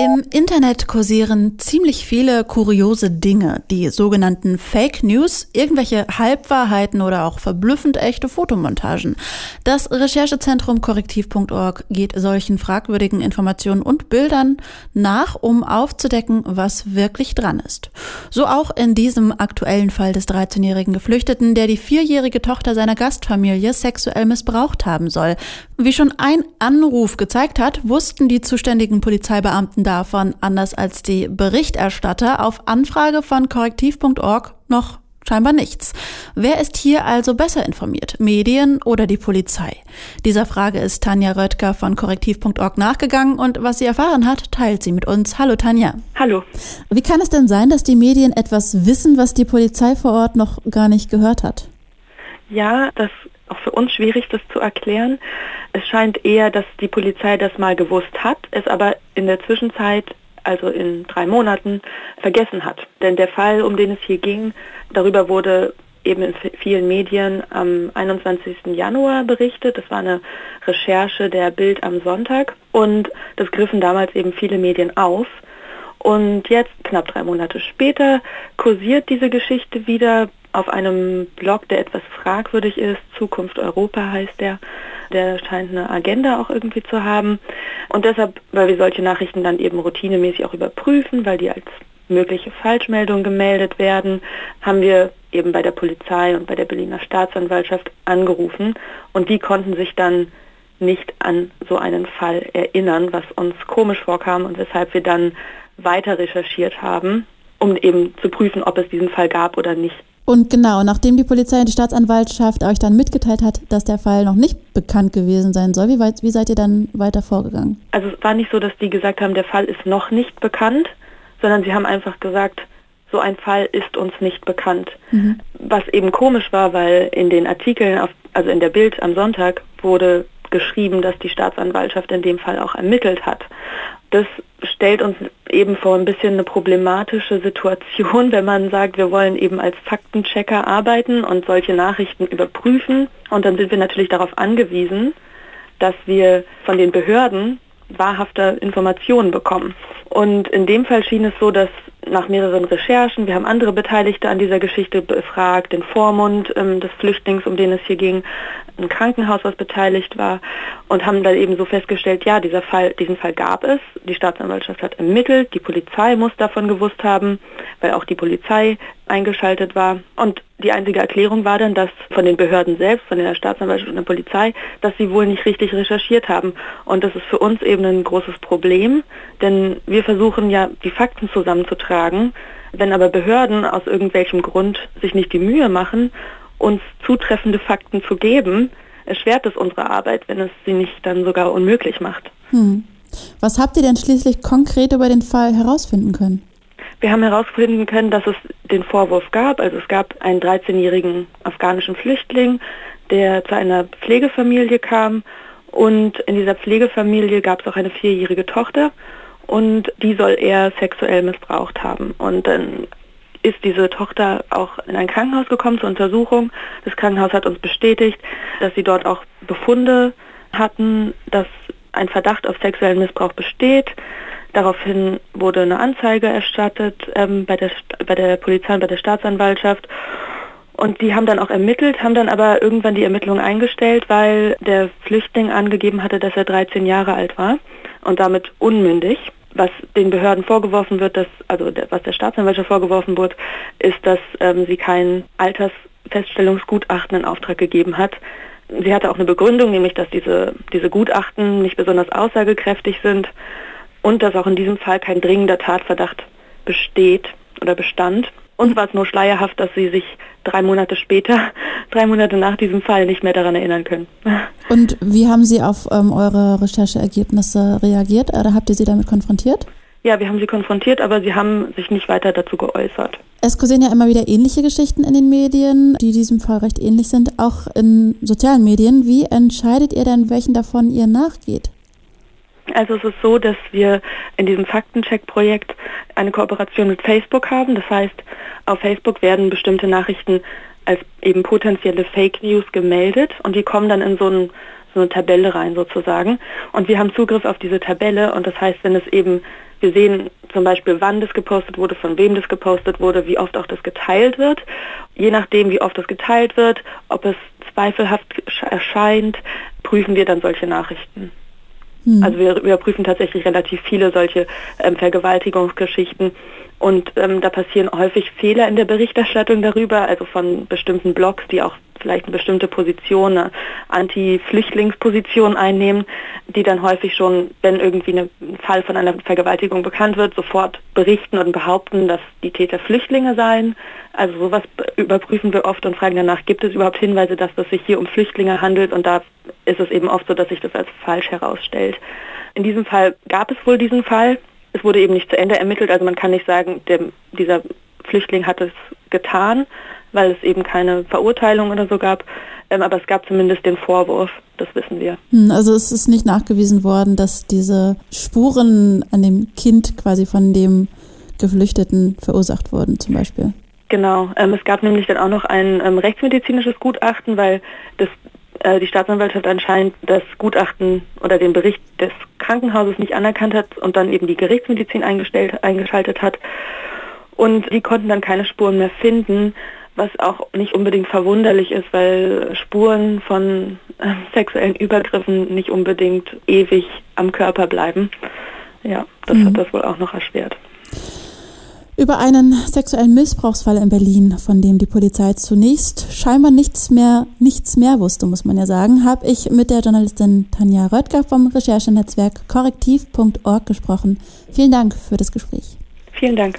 Im Internet kursieren ziemlich viele kuriose Dinge, die sogenannten Fake News, irgendwelche Halbwahrheiten oder auch verblüffend echte Fotomontagen. Das Recherchezentrum korrektiv.org geht solchen fragwürdigen Informationen und Bildern nach, um aufzudecken, was wirklich dran ist. So auch in diesem aktuellen Fall des 13-jährigen Geflüchteten, der die vierjährige Tochter seiner Gastfamilie sexuell missbraucht haben soll. Wie schon ein Anruf gezeigt hat, wussten die zuständigen Polizeibeamten davon, anders als die Berichterstatter, auf Anfrage von korrektiv.org noch scheinbar nichts. Wer ist hier also besser informiert? Medien oder die Polizei? Dieser Frage ist Tanja Röttger von korrektiv.org nachgegangen und was sie erfahren hat, teilt sie mit uns. Hallo Tanja. Hallo. Wie kann es denn sein, dass die Medien etwas wissen, was die Polizei vor Ort noch gar nicht gehört hat? Ja, das auch für uns schwierig, das zu erklären. Es scheint eher, dass die Polizei das mal gewusst hat, es aber in der Zwischenzeit, also in drei Monaten, vergessen hat. Denn der Fall, um den es hier ging, darüber wurde eben in vielen Medien am 21. Januar berichtet. Das war eine Recherche der Bild am Sonntag und das griffen damals eben viele Medien auf. Und jetzt, knapp drei Monate später, kursiert diese Geschichte wieder auf einem Blog, der etwas fragwürdig ist. Zukunft Europa heißt der. Der scheint eine Agenda auch irgendwie zu haben. Und deshalb, weil wir solche Nachrichten dann eben routinemäßig auch überprüfen, weil die als mögliche Falschmeldungen gemeldet werden, haben wir eben bei der Polizei und bei der Berliner Staatsanwaltschaft angerufen und die konnten sich dann nicht an so einen Fall erinnern, was uns komisch vorkam und weshalb wir dann weiter recherchiert haben, um eben zu prüfen, ob es diesen Fall gab oder nicht. Und genau, nachdem die Polizei und die Staatsanwaltschaft euch dann mitgeteilt hat, dass der Fall noch nicht bekannt gewesen sein soll, wie, weit, wie seid ihr dann weiter vorgegangen? Also es war nicht so, dass die gesagt haben, der Fall ist noch nicht bekannt, sondern sie haben einfach gesagt, so ein Fall ist uns nicht bekannt. Mhm. Was eben komisch war, weil in den Artikeln, auf, also in der Bild am Sonntag, wurde geschrieben, dass die Staatsanwaltschaft in dem Fall auch ermittelt hat. Das stellt uns eben vor ein bisschen eine problematische Situation, wenn man sagt, wir wollen eben als Faktenchecker arbeiten und solche Nachrichten überprüfen. Und dann sind wir natürlich darauf angewiesen, dass wir von den Behörden wahrhafte Informationen bekommen. Und in dem Fall schien es so, dass nach mehreren Recherchen, wir haben andere Beteiligte an dieser Geschichte befragt, den Vormund ähm, des Flüchtlings, um den es hier ging, ein Krankenhaus, was beteiligt war und haben dann eben so festgestellt, ja, dieser Fall, diesen Fall gab es, die Staatsanwaltschaft hat ermittelt, die Polizei muss davon gewusst haben, weil auch die Polizei eingeschaltet war. Und die einzige Erklärung war dann, dass von den Behörden selbst, von der Staatsanwaltschaft und der Polizei, dass sie wohl nicht richtig recherchiert haben. Und das ist für uns eben ein großes Problem, denn wir versuchen ja, die Fakten zusammenzutragen. Wenn aber Behörden aus irgendwelchem Grund sich nicht die Mühe machen, uns zutreffende Fakten zu geben, erschwert es unsere Arbeit, wenn es sie nicht dann sogar unmöglich macht. Hm. Was habt ihr denn schließlich konkret über den Fall herausfinden können? Wir haben herausfinden können, dass es den Vorwurf gab. Also es gab einen 13-jährigen afghanischen Flüchtling, der zu einer Pflegefamilie kam und in dieser Pflegefamilie gab es auch eine vierjährige Tochter und die soll er sexuell missbraucht haben. Und dann ist diese Tochter auch in ein Krankenhaus gekommen zur Untersuchung. Das Krankenhaus hat uns bestätigt, dass sie dort auch Befunde hatten, dass ein Verdacht auf sexuellen Missbrauch besteht. Daraufhin wurde eine Anzeige erstattet ähm, bei, der, bei der Polizei und bei der Staatsanwaltschaft. Und die haben dann auch ermittelt, haben dann aber irgendwann die Ermittlungen eingestellt, weil der Flüchtling angegeben hatte, dass er 13 Jahre alt war und damit unmündig. Was den Behörden vorgeworfen wird, dass, also was der Staatsanwaltschaft vorgeworfen wird, ist, dass ähm, sie kein Altersfeststellungsgutachten in Auftrag gegeben hat. Sie hatte auch eine Begründung, nämlich dass diese, diese Gutachten nicht besonders aussagekräftig sind und dass auch in diesem Fall kein dringender Tatverdacht besteht oder bestand. Uns war es nur schleierhaft, dass sie sich drei Monate später, drei Monate nach diesem Fall nicht mehr daran erinnern können. Und wie haben Sie auf ähm, eure Rechercheergebnisse reagiert? Oder habt ihr sie damit konfrontiert? Ja, wir haben sie konfrontiert, aber sie haben sich nicht weiter dazu geäußert. Es kursieren ja immer wieder ähnliche Geschichten in den Medien, die diesem Fall recht ähnlich sind, auch in sozialen Medien. Wie entscheidet ihr denn, welchen davon ihr nachgeht? Also es ist so, dass wir in diesem Faktencheck-Projekt eine Kooperation mit Facebook haben. Das heißt, auf Facebook werden bestimmte Nachrichten als eben potenzielle Fake News gemeldet und die kommen dann in so, ein, so eine Tabelle rein sozusagen. Und wir haben Zugriff auf diese Tabelle und das heißt, wenn es eben, wir sehen zum Beispiel, wann das gepostet wurde, von wem das gepostet wurde, wie oft auch das geteilt wird. Je nachdem, wie oft das geteilt wird, ob es zweifelhaft erscheint, prüfen wir dann solche Nachrichten. Hm. Also wir überprüfen tatsächlich relativ viele solche ähm, Vergewaltigungsgeschichten und ähm, da passieren häufig Fehler in der Berichterstattung darüber, also von bestimmten Blogs, die auch vielleicht eine bestimmte Position, eine Anti-Flüchtlingsposition einnehmen, die dann häufig schon, wenn irgendwie ein Fall von einer Vergewaltigung bekannt wird, sofort berichten und behaupten, dass die Täter Flüchtlinge seien. Also sowas überprüfen wir oft und fragen danach, gibt es überhaupt Hinweise, dass es sich hier um Flüchtlinge handelt und da ist es eben oft so, dass sich das als falsch herausstellt. In diesem Fall gab es wohl diesen Fall, es wurde eben nicht zu Ende ermittelt, also man kann nicht sagen, der, dieser Flüchtling hat es getan, weil es eben keine Verurteilung oder so gab. Ähm, aber es gab zumindest den Vorwurf, das wissen wir. Hm, also es ist nicht nachgewiesen worden, dass diese Spuren an dem Kind quasi von dem Geflüchteten verursacht wurden, zum Beispiel. Genau, ähm, es gab nämlich dann auch noch ein ähm, rechtsmedizinisches Gutachten, weil das äh, die Staatsanwaltschaft anscheinend das Gutachten oder den Bericht des Krankenhauses nicht anerkannt hat und dann eben die Gerichtsmedizin eingestellt, eingeschaltet hat. Und die konnten dann keine Spuren mehr finden, was auch nicht unbedingt verwunderlich ist, weil Spuren von äh, sexuellen Übergriffen nicht unbedingt ewig am Körper bleiben. Ja, das mhm. hat das wohl auch noch erschwert. Über einen sexuellen Missbrauchsfall in Berlin, von dem die Polizei zunächst scheinbar nichts mehr, nichts mehr wusste, muss man ja sagen, habe ich mit der Journalistin Tanja Röttger vom Recherchenetzwerk korrektiv.org gesprochen. Vielen Dank für das Gespräch. Vielen Dank.